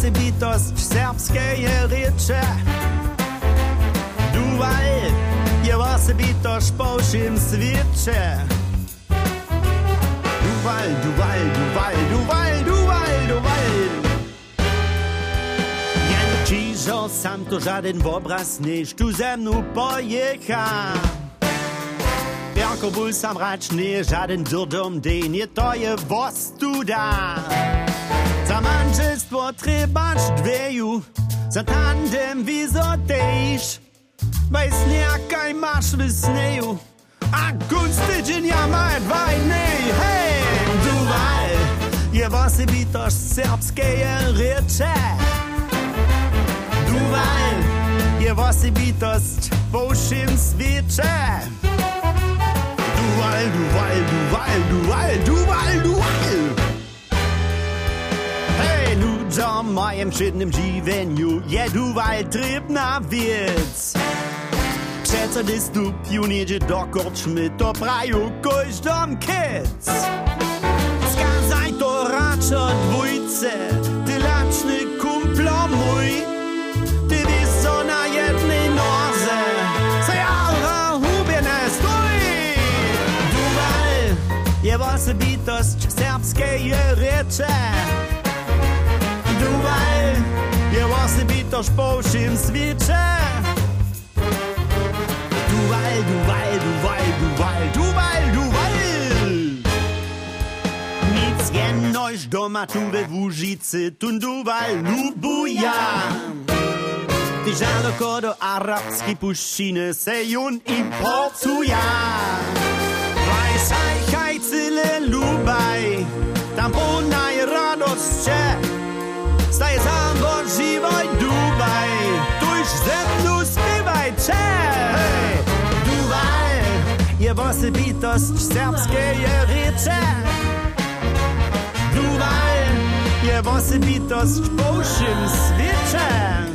bytost serbskiej rycze. Duval je was bytost po všim sviče. Duval, duval, duval, duval, duval, duval. Jen čižo sam to žaden obraz, než tu ze mnou pojechal. Bianco bul sam račne, žaden durdom, den je to je voz tu da. Za treba štveju, za tandem visoteš. Vejs nekaj imaš v sneju, a kunstičen jama je dvajnej, hej! Duvaj je vasivitoš srpskeje reče. Duvaj je vasivitost povšim sveče. Duvaj, duvaj, duvaj, duvaj, duvaj. o mojem czynnym dziwieniu Jedwaj tryb na wiec Przeco gdy stupił niedzie do korczmy To praju koś dom kiec Skazaj to raczo dwójce Ty laczny kumplo mój Ty wiesz na jednej noze Co ja hubie stój Dumal je wosebitość serbskiej rzeczy Duval je was bytost po všim sviče. Duval, Duval, Duval, Duval, Duval, Duval. Nic jenoś doma tu we Wóżicy, tu Duval lubuja. Ty żaloko do arabskiej puszczyny se jun importuja. Weisaj, haj, cyle lubaj, tam ponaj radoście. Zdaj je zambor, živaj, Dubaj, tuš zemlju spivaj, če. Hey, Dubaj je bosebitost srpske je reče. Dubaj je bosebitost povšim sveče.